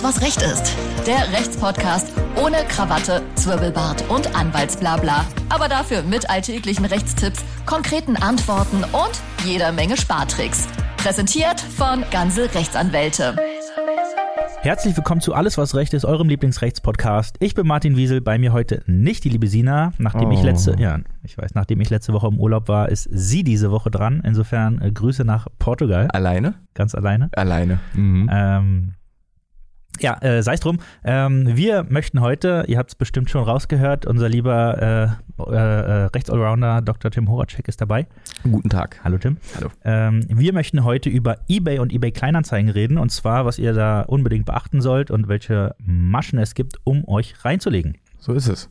Alles, was Recht ist. Der Rechtspodcast ohne Krawatte, Zwirbelbart und Anwaltsblabla. Aber dafür mit alltäglichen Rechtstipps, konkreten Antworten und jeder Menge Spartricks. Präsentiert von Ganze Rechtsanwälte. Herzlich willkommen zu Alles, was Recht ist, eurem Lieblingsrechtspodcast. Ich bin Martin Wiesel, bei mir heute nicht die liebe Sina. Nachdem oh. ich letzte, ja, ich weiß, nachdem ich letzte Woche im Urlaub war, ist sie diese Woche dran. Insofern äh, Grüße nach Portugal. Alleine? Ganz alleine. Alleine. Mhm. Ähm, ja, äh, sei es drum. Ähm, wir möchten heute, ihr habt es bestimmt schon rausgehört, unser lieber äh, äh, Rechtsallrounder Dr. Tim Horacek ist dabei. Guten Tag. Hallo Tim. Hallo. Ähm, wir möchten heute über eBay und eBay Kleinanzeigen reden und zwar, was ihr da unbedingt beachten sollt und welche Maschen es gibt, um euch reinzulegen. So ist es.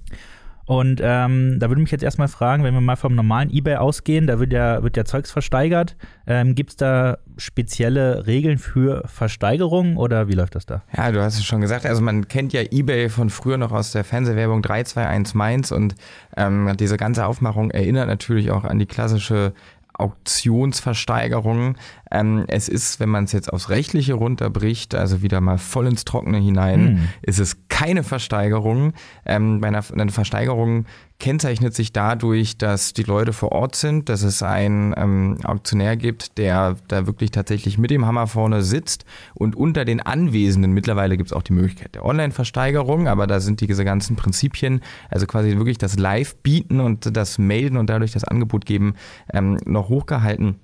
Und ähm, da würde mich jetzt erstmal fragen, wenn wir mal vom normalen eBay ausgehen, da wird ja, wird ja Zeugs versteigert. Ähm, Gibt es da spezielle Regeln für Versteigerungen oder wie läuft das da? Ja, du hast es schon gesagt. Also man kennt ja eBay von früher noch aus der Fernsehwerbung 321 Mainz und ähm, diese ganze Aufmachung erinnert natürlich auch an die klassische Auktionsversteigerungen. Ähm, es ist, wenn man es jetzt aufs Rechtliche runterbricht, also wieder mal voll ins Trockene hinein, Hm. ist es keine Versteigerung. Ähm, bei einer, eine Versteigerung kennzeichnet sich dadurch, dass die Leute vor Ort sind, dass es einen ähm, Auktionär gibt, der da wirklich tatsächlich mit dem Hammer vorne sitzt und unter den Anwesenden, mittlerweile gibt es auch die Möglichkeit der Online-Versteigerung, aber da sind diese ganzen Prinzipien, also quasi wirklich das Live-Bieten und das Melden und dadurch das Angebot geben, ähm, noch hochgehalten.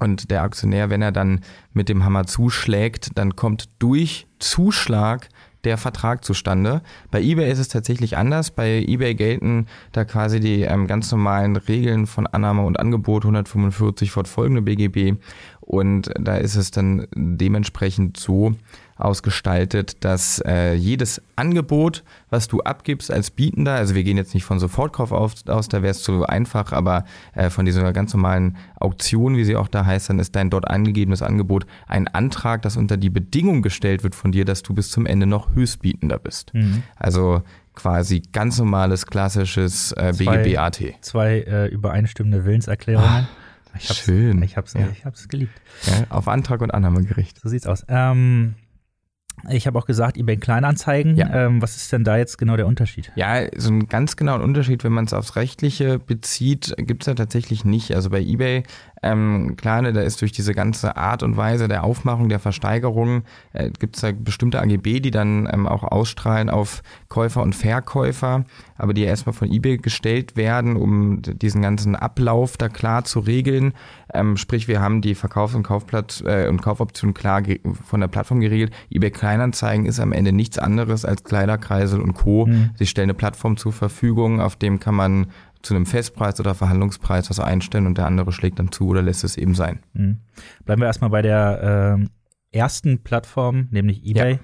Und der Aktionär, wenn er dann mit dem Hammer zuschlägt, dann kommt durch Zuschlag der Vertrag zustande. Bei eBay ist es tatsächlich anders. Bei eBay gelten da quasi die ähm, ganz normalen Regeln von Annahme und Angebot 145 fortfolgende BGB. Und da ist es dann dementsprechend so ausgestaltet, dass äh, jedes Angebot, was du abgibst als Bietender, also wir gehen jetzt nicht von Sofortkauf auf, aus, da wäre es zu einfach, aber äh, von dieser ganz normalen Auktion, wie sie auch da heißt, dann ist dein dort angegebenes Angebot ein Antrag, das unter die Bedingung gestellt wird von dir, dass du bis zum Ende noch Höchstbietender bist. Mhm. Also quasi ganz normales, klassisches äh, Zwei- BGB-AT. Zwei äh, übereinstimmende Willenserklärungen. ich hab's, schön. Ich hab's, Ja. ich hab's geliebt. Ja, auf Antrag und Annahmegericht. So sieht's aus. Ähm, ich habe auch gesagt, eBay Kleinanzeigen. Ja. Ähm, was ist denn da jetzt genau der Unterschied? Ja, so einen ganz genauen Unterschied, wenn man es aufs Rechtliche bezieht, gibt es da tatsächlich nicht. Also bei eBay, ähm, klar, da ist durch diese ganze Art und Weise der Aufmachung, der Versteigerung, äh, gibt es da bestimmte AGB, die dann ähm, auch ausstrahlen auf Käufer und Verkäufer, aber die erstmal von eBay gestellt werden, um diesen ganzen Ablauf da klar zu regeln. Ähm, sprich, wir haben die Verkaufs- und Kaufplatz äh, und Kaufoptionen klar von der Plattform geregelt. eBay Kleinanzeigen ist am Ende nichts anderes als Kleiderkreisel und Co. Mhm. Sie stellen eine Plattform zur Verfügung, auf dem kann man zu einem Festpreis oder Verhandlungspreis was einstellen und der andere schlägt dann zu oder lässt es eben sein. Mhm. Bleiben wir erstmal bei der ähm, ersten Plattform, nämlich eBay.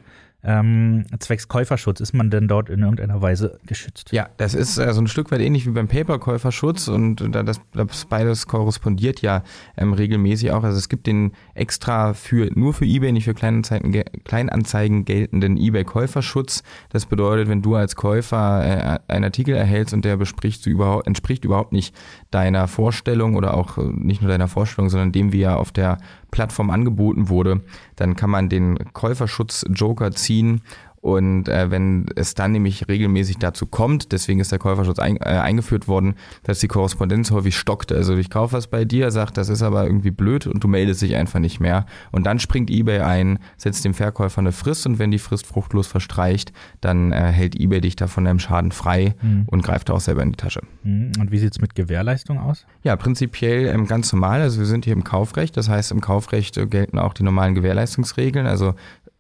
Ähm, zwecks Käuferschutz, ist man denn dort in irgendeiner Weise geschützt? Ja, das ist äh, so ein Stück weit ähnlich wie beim Paperkäuferschutz und da das, das beides korrespondiert ja ähm, regelmäßig auch. Also es gibt den extra für nur für eBay, nicht für Kleinanzeigen, ge- Kleinanzeigen geltenden eBay-Käuferschutz. Das bedeutet, wenn du als Käufer äh, einen Artikel erhältst und der bespricht überhaupt, entspricht überhaupt nicht deiner Vorstellung oder auch äh, nicht nur deiner Vorstellung, sondern dem, wie er auf der Plattform angeboten wurde, dann kann man den Käuferschutz-Joker ziehen und äh, wenn es dann nämlich regelmäßig dazu kommt, deswegen ist der Käuferschutz ein, äh, eingeführt worden, dass die Korrespondenz häufig stockt. Also ich kaufe was bei dir, sagt, das ist aber irgendwie blöd und du meldest dich einfach nicht mehr. Und dann springt eBay ein, setzt dem Verkäufer eine Frist und wenn die Frist fruchtlos verstreicht, dann äh, hält eBay dich da von deinem Schaden frei Mhm. und greift auch selber in die Tasche. Mhm. Und wie sieht's mit Gewährleistung aus? Ja, prinzipiell ähm, ganz normal. Also wir sind hier im Kaufrecht. Das heißt, im Kaufrecht äh, gelten auch die normalen Gewährleistungsregeln. Also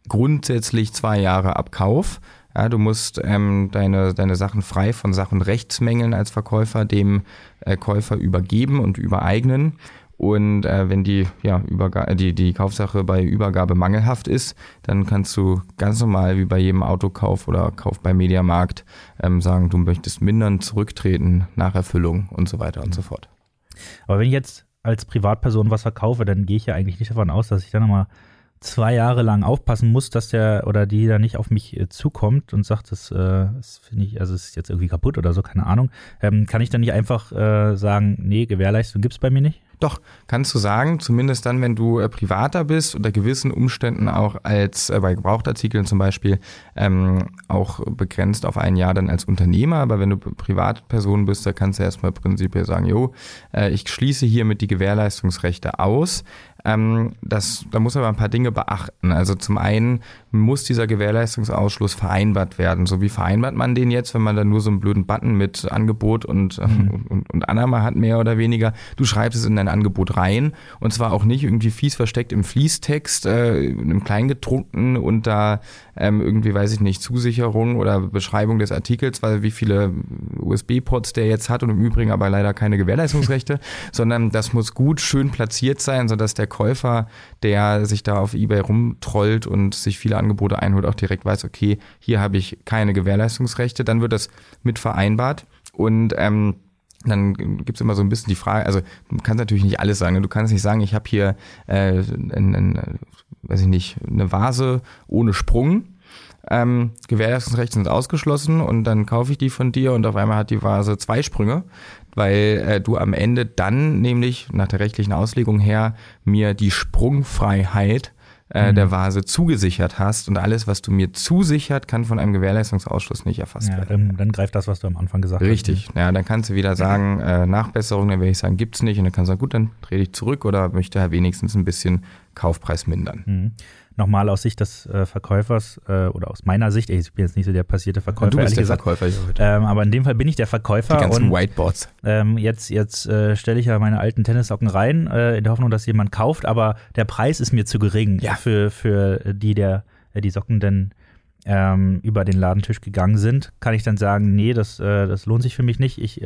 grundsätzlich zwei Jahre ab Kauf. Ja, du musst ähm, deine, deine Sachen frei von Sach- und Rechtsmängeln als Verkäufer dem äh, Käufer übergeben und übereignen. Und äh, wenn die, ja, die, die Kaufsache bei Übergabe mangelhaft ist, dann kannst du ganz normal wie bei jedem Autokauf oder Kauf beim Mediamarkt ähm, sagen, du möchtest mindern, zurücktreten, Nacherfüllung und so weiter und so fort. Aber wenn ich jetzt als Privatperson was verkaufe, dann gehe ich ja eigentlich nicht davon aus, dass ich dann nochmal zwei Jahre lang aufpassen muss, dass der oder die da nicht auf mich äh, zukommt und sagt, das, äh, das finde ich, also es ist jetzt irgendwie kaputt oder so, keine Ahnung. Ähm, kann ich dann nicht einfach äh, sagen, nee, Gewährleistung gibt's bei mir nicht? Doch, kannst du sagen, zumindest dann, wenn du äh, privater bist, unter gewissen Umständen auch als äh, bei Gebrauchtartikeln zum Beispiel ähm, auch begrenzt auf ein Jahr dann als Unternehmer, aber wenn du Privatperson bist, da kannst du erstmal prinzipiell sagen, jo, äh, ich schließe hiermit die Gewährleistungsrechte aus. Ähm, das, da muss aber ein paar Dinge beachten. Also zum einen muss dieser Gewährleistungsausschluss vereinbart werden. So wie vereinbart man den jetzt, wenn man dann nur so einen blöden Button mit Angebot und, mhm. und, und Annahme hat, mehr oder weniger. Du schreibst es in dein Angebot rein und zwar auch nicht irgendwie fies versteckt im Fließtext, äh, im Kleingedruckten und da ähm, irgendwie, weiß ich nicht, Zusicherung oder Beschreibung des Artikels, weil wie viele USB-Ports der jetzt hat und im Übrigen aber leider keine Gewährleistungsrechte, sondern das muss gut schön platziert sein, sodass der Käufer, der sich da auf Ebay rumtrollt und sich viele Angebote einholt, auch direkt weiß, okay, hier habe ich keine Gewährleistungsrechte, dann wird das mit vereinbart und ähm, dann gibt's immer so ein bisschen die Frage, also du kannst natürlich nicht alles sagen. Ne? Du kannst nicht sagen, ich habe hier äh, ein, ein, weiß ich nicht, eine Vase ohne Sprung. Ähm, Gewährleistungsrechte sind ausgeschlossen und dann kaufe ich die von dir und auf einmal hat die Vase zwei Sprünge weil äh, du am Ende dann nämlich nach der rechtlichen Auslegung her mir die Sprungfreiheit äh, mhm. der Vase zugesichert hast und alles, was du mir zusichert, kann von einem Gewährleistungsausschluss nicht erfasst ja, werden. Dann, dann greift das, was du am Anfang gesagt Richtig. hast. Richtig, ja, dann kannst du wieder sagen, äh, Nachbesserung, dann werde ich sagen, gibt's nicht und dann kannst du sagen, gut, dann dreh dich zurück oder möchte er wenigstens ein bisschen Kaufpreis mindern. Mhm nochmal aus Sicht des äh, Verkäufers äh, oder aus meiner Sicht, ich bin jetzt nicht so der passierte Verkäufer. Du bist der gesagt, Verkäufer hier heute. Ähm, aber in dem Fall bin ich der Verkäufer. Die ganzen und, Whiteboards. Ähm, jetzt jetzt äh, stelle ich ja meine alten Tennissocken rein, äh, in der Hoffnung, dass jemand kauft, aber der Preis ist mir zu gering ja. für, für die, der äh, die Socken denn ähm, über den Ladentisch gegangen sind. Kann ich dann sagen, nee, das, äh, das lohnt sich für mich nicht. Ich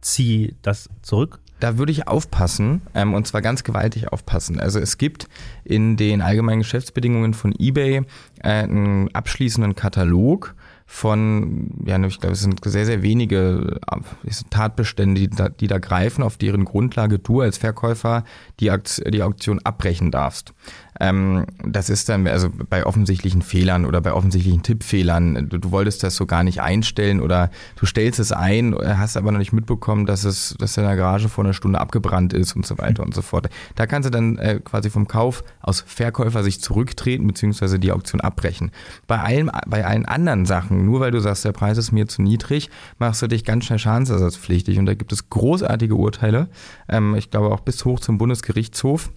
ziehe das zurück da würde ich aufpassen, ähm, und zwar ganz gewaltig aufpassen. Also es gibt in den allgemeinen Geschäftsbedingungen von eBay äh, einen abschließenden Katalog von, ja, ich glaube, es sind sehr, sehr wenige äh, Tatbestände, die da, die da greifen, auf deren Grundlage du als Verkäufer die, Auktion, die Auktion abbrechen darfst. Ähm, das ist dann also bei offensichtlichen Fehlern oder bei offensichtlichen Tippfehlern. Du, du, wolltest das so gar nicht einstellen oder du stellst es ein, hast aber noch nicht mitbekommen, dass es, dass in der Garage vor einer Stunde abgebrannt ist und so weiter und so fort. Da kannst du dann äh, quasi vom Kauf aus Verkäufersicht zurücktreten beziehungsweise die Auktion abbrechen. Bei allen, bei allen anderen Sachen, nur weil du sagst, der Preis ist mir zu niedrig, machst du dich ganz schnell schadensersatzpflichtig und da gibt es großartige Urteile. Ähm, ich glaube auch bis hoch zum Bundesgerichtshof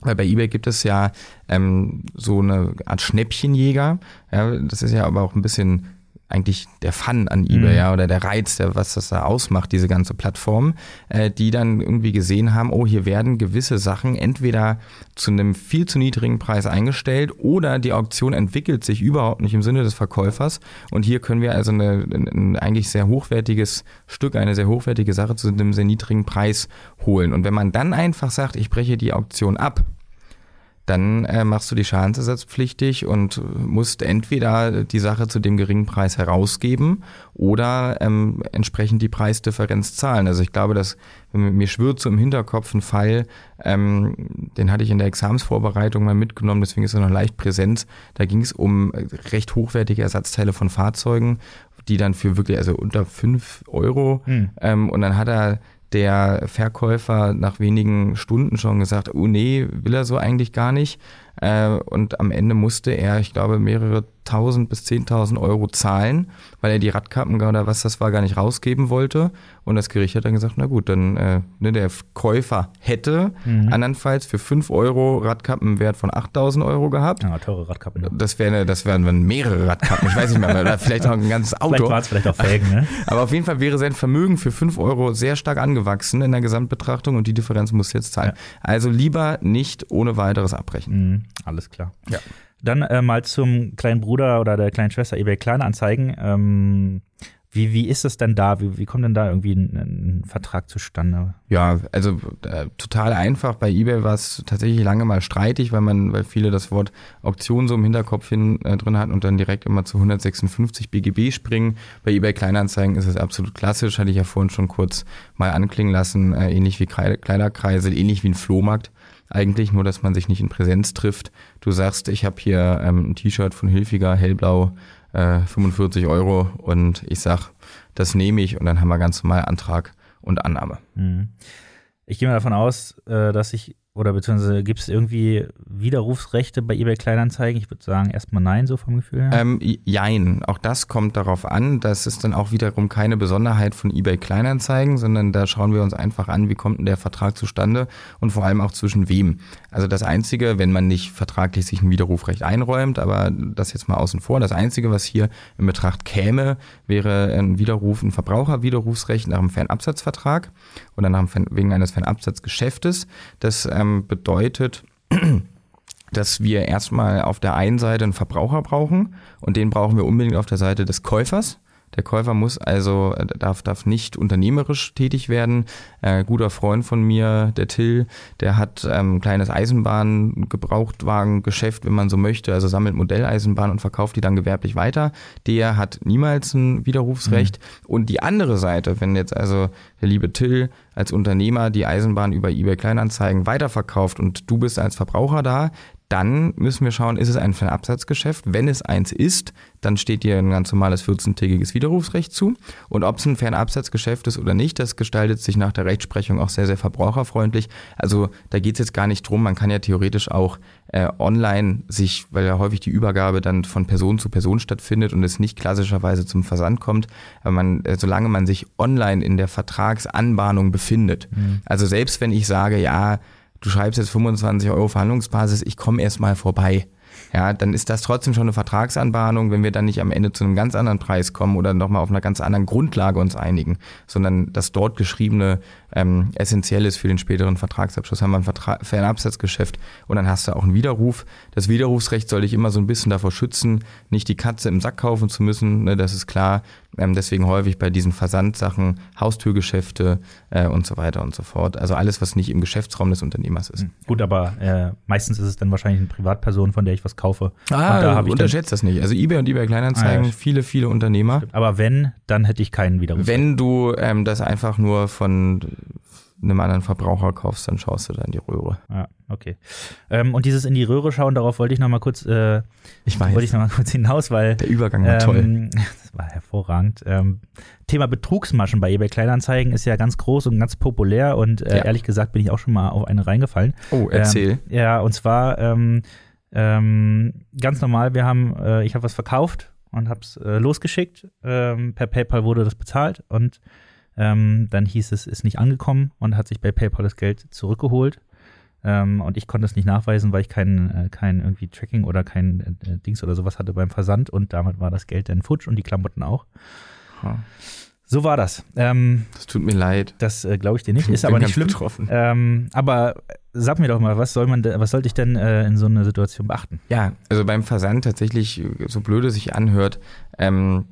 weil bei eBay gibt es ja ähm, so eine Art Schnäppchenjäger. Ja, das ist ja aber auch ein bisschen eigentlich der Fun an eBay, mhm. ja, oder der Reiz, der, was das da ausmacht, diese ganze Plattform, äh, die dann irgendwie gesehen haben, oh, hier werden gewisse Sachen entweder zu einem viel zu niedrigen Preis eingestellt oder die Auktion entwickelt sich überhaupt nicht im Sinne des Verkäufers und hier können wir also eine, ein eigentlich sehr hochwertiges Stück, eine sehr hochwertige Sache zu einem sehr niedrigen Preis holen. Und wenn man dann einfach sagt, ich breche die Auktion ab, dann äh, machst du die schadensersatzpflichtig und musst entweder die Sache zu dem geringen Preis herausgeben oder ähm, entsprechend die Preisdifferenz zahlen. Also ich glaube, dass mir schwirrt so im Hinterkopf ein Fall, ähm, den hatte ich in der Examensvorbereitung mal mitgenommen, deswegen ist er noch leicht präsent. Da ging es um recht hochwertige Ersatzteile von Fahrzeugen, die dann für wirklich, also unter fünf Euro, hm. ähm, und dann hat er der Verkäufer nach wenigen Stunden schon gesagt, oh nee, will er so eigentlich gar nicht. Äh, und am Ende musste er, ich glaube, mehrere tausend bis zehntausend Euro zahlen, weil er die Radkappen oder was das war gar nicht rausgeben wollte. Und das Gericht hat dann gesagt, na gut, dann äh, ne, der Käufer hätte mhm. andernfalls für fünf Euro Radkappen Wert von 8000 Euro gehabt. Ja, teure Radkappen. Ja. Das, wäre, das wären dann mehrere Radkappen, ich weiß nicht mehr, oder vielleicht auch ein ganzes Auto. Vielleicht war es vielleicht auch Felgen, ne? Aber auf jeden Fall wäre sein Vermögen für fünf Euro sehr stark angewachsen in der Gesamtbetrachtung und die Differenz muss jetzt zahlen. Ja. Also lieber nicht ohne weiteres abbrechen. Mhm. Alles klar. Ja. Dann äh, mal zum kleinen Bruder oder der kleinen Schwester eBay Kleinanzeigen. Ähm, wie, wie ist es denn da? Wie, wie kommt denn da irgendwie ein, ein Vertrag zustande? Ja, also äh, total einfach. Bei eBay war es tatsächlich lange mal streitig, weil man, weil viele das Wort Auktion so im Hinterkopf hin äh, drin hatten und dann direkt immer zu 156 BGB springen. Bei eBay Kleinanzeigen ist es absolut klassisch, hatte ich ja vorhin schon kurz mal anklingen lassen, äh, ähnlich wie Kleiderkreisel, ähnlich wie ein Flohmarkt eigentlich, nur dass man sich nicht in Präsenz trifft. Du sagst, ich habe hier ähm, ein T-Shirt von Hilfiger, hellblau, äh, 45 Euro und ich sag, das nehme ich und dann haben wir ganz normal Antrag und Annahme. Mhm. ich gehe mal davon aus, äh, dass ich oder beziehungsweise gibt es irgendwie Widerrufsrechte bei eBay Kleinanzeigen? Ich würde sagen erstmal nein, so vom Gefühl her. Ähm, jein. Auch das kommt darauf an. Das ist dann auch wiederum keine Besonderheit von eBay Kleinanzeigen, sondern da schauen wir uns einfach an, wie kommt denn der Vertrag zustande und vor allem auch zwischen wem. Also das Einzige, wenn man nicht vertraglich sich ein Widerrufrecht einräumt, aber das jetzt mal außen vor, das Einzige, was hier in Betracht käme, wäre ein Widerruf, ein Verbraucherwiderrufsrecht nach einem Fernabsatzvertrag oder nach einem, wegen eines Fernabsatzgeschäftes. Das ähm, ähm, bedeutet, dass wir erstmal auf der einen Seite einen Verbraucher brauchen und den brauchen wir unbedingt auf der Seite des Käufers. Der Käufer muss also, äh, darf, darf nicht unternehmerisch tätig werden. Äh, guter Freund von mir, der Till, der hat ähm, ein kleines Eisenbahn-Gebrauchtwagengeschäft, wenn man so möchte, also sammelt Modelleisenbahn und verkauft die dann gewerblich weiter. Der hat niemals ein Widerrufsrecht. Mhm. Und die andere Seite, wenn jetzt also der liebe Till als Unternehmer die Eisenbahn über eBay Kleinanzeigen weiterverkauft und du bist als Verbraucher da, dann müssen wir schauen, ist es ein Fernabsatzgeschäft? Wenn es eins ist, dann steht dir ein ganz normales 14-tägiges Widerrufsrecht zu. Und ob es ein Fernabsatzgeschäft ist oder nicht, das gestaltet sich nach der Rechtsprechung auch sehr, sehr verbraucherfreundlich. Also da geht es jetzt gar nicht drum. Man kann ja theoretisch auch äh, online sich, weil ja häufig die Übergabe dann von Person zu Person stattfindet und es nicht klassischerweise zum Versand kommt, aber man, äh, solange man sich online in der Vertragsanbahnung befindet. Mhm. Also selbst wenn ich sage, ja, du schreibst jetzt 25 Euro Verhandlungsbasis, ich komme erst mal vorbei. Ja, dann ist das trotzdem schon eine Vertragsanbahnung, wenn wir dann nicht am Ende zu einem ganz anderen Preis kommen oder nochmal auf einer ganz anderen Grundlage uns einigen, sondern das dort geschriebene ähm, essentiell ist für den späteren Vertragsabschluss. Haben wir ein Vertra Fernabsatzgeschäft und dann hast du auch einen Widerruf. Das Widerrufsrecht soll dich immer so ein bisschen davor schützen, nicht die Katze im Sack kaufen zu müssen, ne, das ist klar. Ähm, deswegen häufig bei diesen Versandsachen Haustürgeschäfte äh, und so weiter und so fort. Also alles, was nicht im Geschäftsraum des Unternehmers ist. Hm. Gut, aber äh, meistens ist es dann wahrscheinlich eine Privatperson, von der ich was kaufe. Ah, da unterschätzt das nicht. Also eBay und eBay Kleinanzeigen, ah, ja, viele, viele Unternehmer. Aber wenn, dann hätte ich keinen Widerruf. Wenn du ähm, das einfach nur von einem anderen Verbraucher kaufst, dann schaust du da in die Röhre. Ja, okay. Ähm, und dieses in die Röhre schauen, darauf wollte ich noch mal kurz, äh, ich weiß. wollte ich noch mal kurz hinaus, weil der Übergang war ähm, toll. Das war hervorragend. Ähm, Thema Betrugsmaschen bei eBay Kleinanzeigen ist ja ganz groß und ganz populär und äh, ja. ehrlich gesagt bin ich auch schon mal auf eine reingefallen. Oh, erzähl. Ähm, ja, und zwar ähm, ähm, ganz normal. Wir haben, äh, ich habe was verkauft und habe es äh, losgeschickt. per PayPal wurde das bezahlt und ähm, dann hieß es, ist nicht angekommen und hat sich bei PayPal das Geld zurückgeholt. Ähm, und ich konnte es nicht nachweisen, weil ich kein, äh, kein irgendwie Tracking oder kein äh, Dings oder sowas hatte beim Versand und damit war das Geld dann futsch und die Klamotten auch. Huh. So war das. Ähm, das tut mir leid. Das äh, glaube ich dir nicht, ist aber nicht schlimm. Ähm, aber sag mir doch mal, was soll man, was sollte ich denn äh, in so einer Situation beachten? Ja, also beim Versand tatsächlich, so blöd es sich anhört, ähm,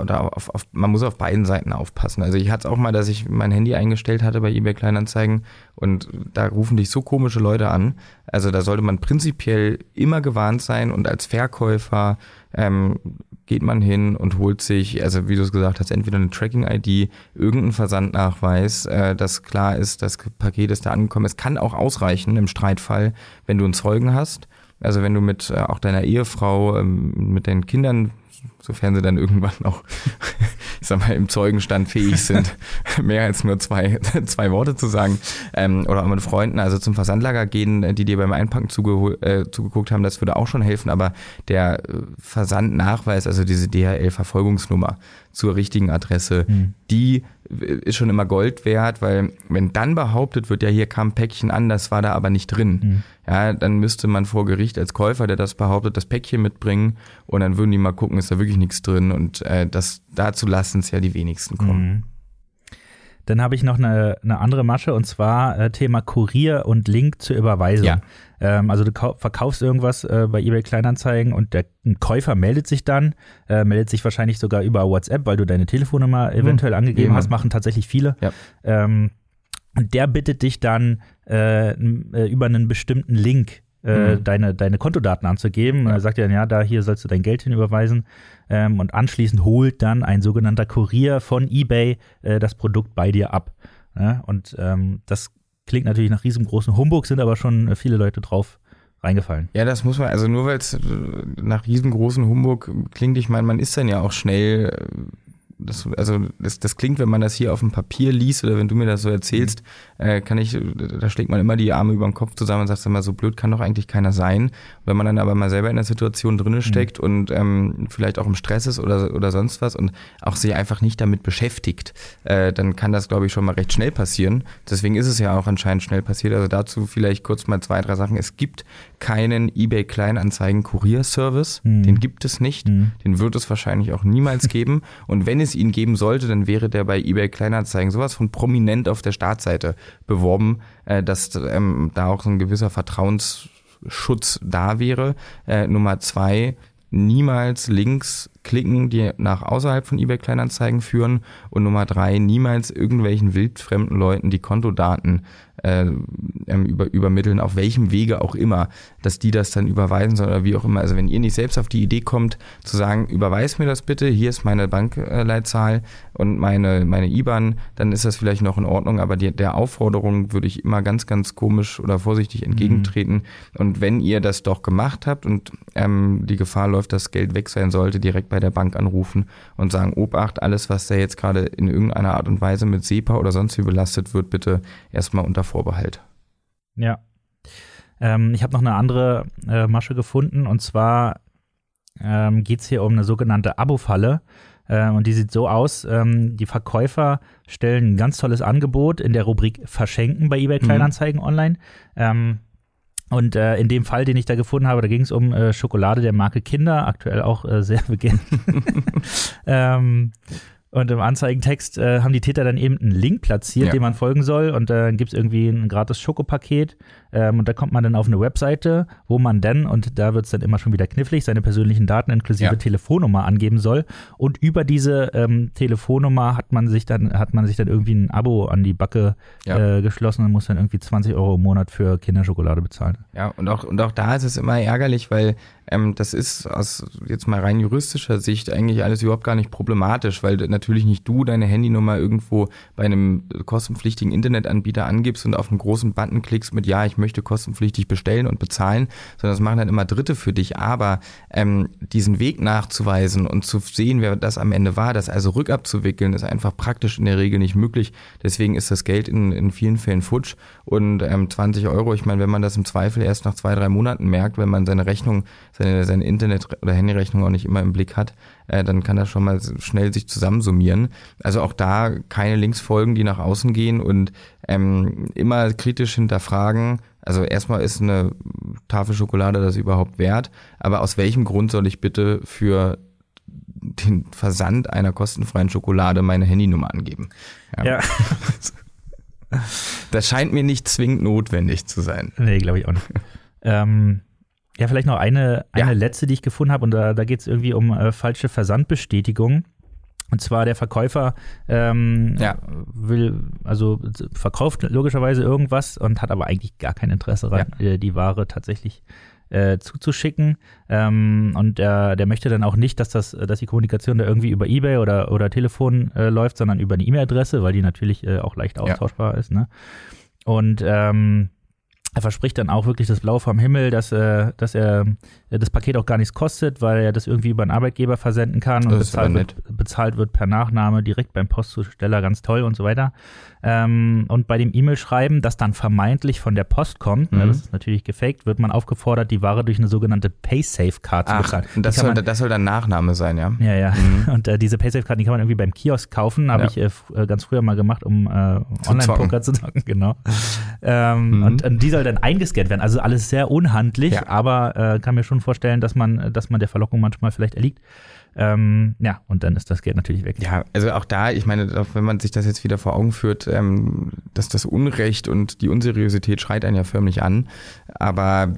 oder auf, auf, man muss auf beiden Seiten aufpassen. Also ich hatte es auch mal, dass ich mein Handy eingestellt hatte bei eBay Kleinanzeigen und da rufen dich so komische Leute an. Also da sollte man prinzipiell immer gewarnt sein und als Verkäufer ähm, geht man hin und holt sich, also wie du es gesagt hast, entweder eine Tracking-ID, irgendeinen Versandnachweis, äh, dass klar ist, das Paket ist da angekommen. Es kann auch ausreichen im Streitfall, wenn du einen Zeugen hast. Also wenn du mit äh, auch deiner Ehefrau, ähm, mit deinen Kindern sofern sie dann irgendwann auch, ich sag mal, im Zeugenstand fähig sind, mehr als nur zwei, zwei Worte zu sagen, ähm, oder auch mit Freunden, also zum Versandlager gehen, die dir beim Einpacken äh, zugeguckt haben, das würde auch schon helfen, aber der äh, Versandnachweis, also diese DHL-Verfolgungsnummer, zur richtigen Adresse, mhm. Die ist schon immer Gold wert, weil wenn dann behauptet wird, ja, hier kam ein Päckchen an, das war da aber nicht drin, mhm. ja, dann müsste man vor Gericht als Käufer, der das behauptet, das Päckchen mitbringen und dann würden die mal gucken, ist da wirklich nichts drin und äh, das dazu lassen es ja die wenigsten kommen. Mhm. Dann habe ich noch eine, eine andere Masche und zwar äh, Thema Kurier und Link zur Überweisung. Ja. Ähm, also du verkaufst irgendwas äh, bei eBay Kleinanzeigen und der Käufer meldet sich dann, äh, meldet sich wahrscheinlich sogar über WhatsApp, weil du deine Telefonnummer mhm. eventuell angegeben mhm. hast, machen tatsächlich viele. Ja. Ähm, und der bittet dich dann äh, äh über einen bestimmten Link äh, mhm. deine, deine Kontodaten anzugeben. Ja. Und er sagt dir dann, ja, da hier sollst du dein Geld hinüberweisen. Ähm, und anschließend holt dann ein sogenannter Kurier von eBay äh, das Produkt bei dir ab. Ja? Und ähm, das klingt natürlich nach riesengroßen Humbug, sind aber schon viele Leute drauf reingefallen. Ja, das muss man, also nur weil es nach riesengroßen Humbug klingt, ich meine, man ist dann ja auch schnell das, also das, das klingt, wenn man das hier auf dem Papier liest oder wenn du mir das so erzählst, äh, kann ich, da schlägt man immer die Arme über den Kopf zusammen und sagt immer, so blöd kann doch eigentlich keiner sein. Wenn man dann aber mal selber in der Situation drinne steckt mhm. und ähm, vielleicht auch im Stress ist oder, oder sonst was und auch sich einfach nicht damit beschäftigt, äh, dann kann das, glaube ich, schon mal recht schnell passieren. Deswegen ist es ja auch anscheinend schnell passiert. Also dazu vielleicht kurz mal zwei, drei Sachen. Es gibt keinen eBay Kleinanzeigen Kurierservice. Mhm. Den gibt es nicht. Mhm. Den wird es wahrscheinlich auch niemals geben. Und wenn es ihn geben sollte, dann wäre der bei eBay Kleinanzeigen sowas von prominent auf der Startseite beworben, äh, dass ähm, da auch so ein gewisser Vertrauensschutz da wäre. Äh, Nummer zwei, niemals Links klicken, die nach außerhalb von eBay Kleinanzeigen führen. Und Nummer drei, niemals irgendwelchen wildfremden Leuten die Kontodaten äh, ähm, über, übermitteln, auf welchem Wege auch immer, dass die das dann überweisen sollen oder wie auch immer. Also wenn ihr nicht selbst auf die Idee kommt, zu sagen, überweis mir das bitte, hier ist meine Bankleitzahl und meine, meine IBAN, dann ist das vielleicht noch in Ordnung, aber die, der Aufforderung würde ich immer ganz, ganz komisch oder vorsichtig entgegentreten. Mhm. Und wenn ihr das doch gemacht habt und ähm, die Gefahr läuft, dass Geld weg sein sollte, direkt bei der Bank anrufen und sagen, Obacht, alles, was da jetzt gerade in irgendeiner Art und Weise mit SEPA oder sonst wie belastet wird, bitte erstmal unter Vorbehalt. Ja. Ähm, ich habe noch eine andere äh, Masche gefunden und zwar ähm, geht es hier um eine sogenannte Abo-Falle. Äh, und die sieht so aus: ähm, Die Verkäufer stellen ein ganz tolles Angebot in der Rubrik Verschenken bei eBay mhm. Kleinanzeigen mhm. online. Ähm, und äh, in dem Fall, den ich da gefunden habe, da ging es um äh, Schokolade der Marke Kinder, aktuell auch äh, sehr begehrt. ähm, und im Anzeigentext äh, haben die Täter dann eben einen Link platziert, ja. dem man folgen soll. Und dann äh, gibt es irgendwie ein gratis Schokopaket. Ähm, und da kommt man dann auf eine Webseite, wo man dann, und da wird es dann immer schon wieder knifflig, seine persönlichen Daten inklusive ja. Telefonnummer angeben soll. Und über diese ähm, Telefonnummer hat man sich dann, hat man sich dann irgendwie ein Abo an die Backe ja. äh, geschlossen und muss dann irgendwie 20 Euro im Monat für Kinderschokolade bezahlen. Ja, und auch, und auch da ist es immer ärgerlich, weil ähm, das ist aus jetzt mal rein juristischer Sicht eigentlich alles überhaupt gar nicht problematisch, weil natürlich nicht du deine Handynummer irgendwo bei einem kostenpflichtigen Internetanbieter angibst und auf einen großen Button klickst mit Ja, ich möchte kostenpflichtig bestellen und bezahlen, sondern das machen dann immer Dritte für dich. Aber ähm, diesen Weg nachzuweisen und zu sehen, wer das am Ende war, das also rückabzuwickeln, ist einfach praktisch in der Regel nicht möglich. Deswegen ist das Geld in, in vielen Fällen futsch und ähm, 20 Euro, ich meine, wenn man das im Zweifel erst nach zwei, drei Monaten merkt, wenn man seine Rechnung seine, seine Internet- oder Handyrechnung auch nicht immer im Blick hat, äh, dann kann das schon mal schnell sich zusammensummieren. Also auch da keine Links folgen, die nach außen gehen und ähm, immer kritisch hinterfragen. Also erstmal ist eine Tafel Schokolade das überhaupt wert, aber aus welchem Grund soll ich bitte für den Versand einer kostenfreien Schokolade meine Handynummer angeben? ja. ja. Das scheint mir nicht zwingend notwendig zu sein. Nee, glaube ich auch nicht. ähm, ja, vielleicht noch eine, eine ja. letzte, die ich gefunden habe. Und da, da geht es irgendwie um äh, falsche Versandbestätigung. Und zwar der Verkäufer ähm, ja. will, also verkauft logischerweise irgendwas und hat aber eigentlich gar kein Interesse daran, ja. Äh, die Ware tatsächlich äh, zuzuschicken. Ähm, und der, der möchte dann auch nicht, dass das, dass die Kommunikation da irgendwie über Ebay oder, oder Telefon äh, läuft, sondern über eine E-Mail-Adresse, weil die natürlich äh, auch leicht austauschbar ja. ist. Ne? Und ähm, er verspricht dann auch wirklich das Blau vom Himmel, dass, äh, dass er äh, das Paket auch gar nichts kostet, weil er das irgendwie über einen Arbeitgeber versenden kann und bezahlt wird, bezahlt wird, per Nachname direkt beim Postzusteller, ganz toll und so weiter. Ähm, und bei dem E-Mail-Schreiben, das dann vermeintlich von der Post kommt, ne, mhm. ne, das ist natürlich gefaked, wird man aufgefordert, die Ware durch eine sogenannte PaySafe-Card zu bezahlen. Das soll, man, das soll dann Nachname sein, ja? Ja, ja. Mhm. Und äh, diese PaySafe-Card, die kann man irgendwie beim Kiosk kaufen, habe ja. ich äh, äh, ganz früher mal gemacht, um äh, Online-Poker zu zocken, genau. ähm, mhm. und, und, die soll dann eingescannt werden. Also alles sehr unhandlich, ja. aber äh, kann mir schon vorstellen, dass man, dass man der Verlockung manchmal vielleicht erliegt. Ähm, ja, und dann ist das Geld natürlich weg. Ja, also auch da, ich meine, wenn man sich das jetzt wieder vor Augen führt, ähm, dass das Unrecht und die Unseriosität schreit einen ja förmlich an. Aber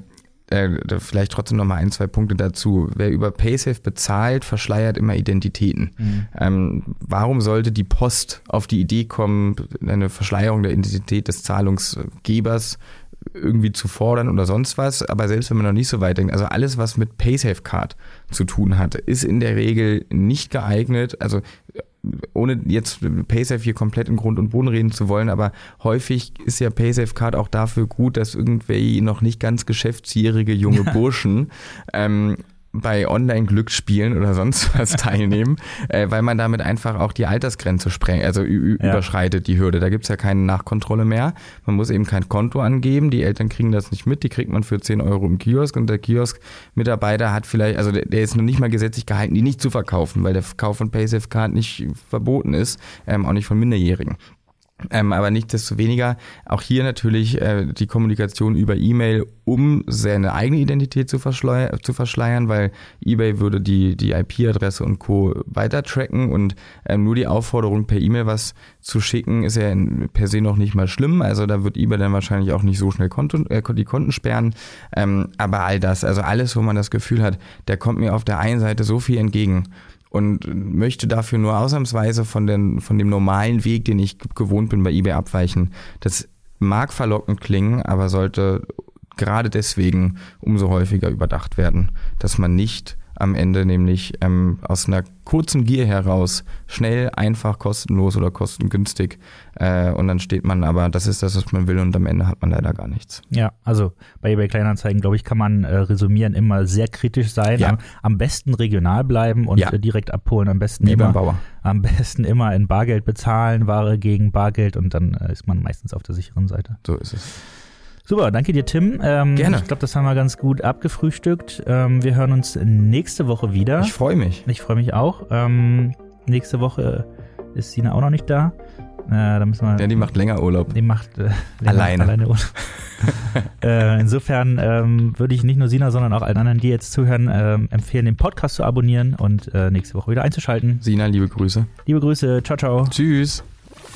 äh, vielleicht trotzdem noch mal ein, zwei Punkte dazu. Wer über PaySafe bezahlt, verschleiert immer Identitäten. Mhm. Ähm, warum sollte die Post auf die Idee kommen, eine Verschleierung der Identität des Zahlungsgebers irgendwie zu fordern oder sonst was. Aber selbst wenn man noch nicht so weit denkt, also alles, was mit PaySafe Card zu tun hat, ist in der Regel nicht geeignet. Also ohne jetzt PaySafe hier komplett in Grund und Boden reden zu wollen, aber häufig ist ja PaySafe Card auch dafür gut, dass irgendwie noch nicht ganz geschäftsjährige junge Burschen ähm, bei Online-Glücksspielen oder sonst was teilnehmen, äh, weil man damit einfach auch die Altersgrenze sprengt, also ja. überschreitet die Hürde. Da gibt's ja keine Nachkontrolle mehr. Man muss eben kein Konto angeben. Die Eltern kriegen das nicht mit. Die kriegt man für 10 Euro im Kiosk und der Kiosk-Mitarbeiter hat vielleicht, also der, der, ist noch nicht mal gesetzlich gehalten, die nicht zu verkaufen, weil der Verkauf von PaySafe-Card nicht verboten ist, ähm, auch nicht von Minderjährigen. Ähm, aber nichtsdestoweniger auch hier natürlich äh, die Kommunikation über E-Mail, um seine eigene Identität zu, zu verschleiern, weil eBay würde die, die IP-Adresse und Co. weiter tracken und ähm, nur die Aufforderung per E-Mail was zu schicken, ist ja per se noch nicht mal schlimm. Also da wird eBay dann wahrscheinlich auch nicht so schnell Konto, äh, die Konten sperren. Ähm, aber all das, also alles, wo man das Gefühl hat, der kommt mir auf der einen Seite so viel entgegen und möchte dafür nur ausnahmsweise von, den, von dem normalen Weg, den ich gewohnt bin, bei eBay abweichen. Das mag verlockend klingen, aber sollte gerade deswegen umso häufiger überdacht werden, dass man nicht am Ende nämlich ähm, aus einer kurzen Gier heraus schnell, einfach, kostenlos oder kostengünstig äh, und dann steht man aber, das ist das, was man will und am Ende hat man leider gar nichts. Ja, also bei eBay Kleinanzeigen, glaube ich, kann man äh, resümieren, immer sehr kritisch sein, ja. am, am, besten regional bleiben und ja. äh, direkt abholen, am besten Wie immer, Bauer. am besten immer in Bargeld bezahlen, Ware gegen Bargeld und dann äh, ist man meistens auf der sicheren Seite. So ist es. Super, danke dir, Tim. Ähm, Gerne. Ich glaube, das haben wir ganz gut abgefrühstückt. Ähm, wir hören uns nächste Woche wieder. Ich freue mich. Ich freue mich auch. Ähm, nächste Woche ist Sina auch noch nicht da. Äh, da müssen wir, ja, die macht länger Urlaub. Die macht äh, alleine. alleine Urlaub. äh, insofern ähm, würde ich nicht nur Sina, sondern auch allen anderen, die jetzt zuhören, ähm, empfehlen, den Podcast zu abonnieren und äh, nächste Woche wieder einzuschalten. Sina, liebe Grüße. Liebe Grüße. Ciao, ciao. Tschüss.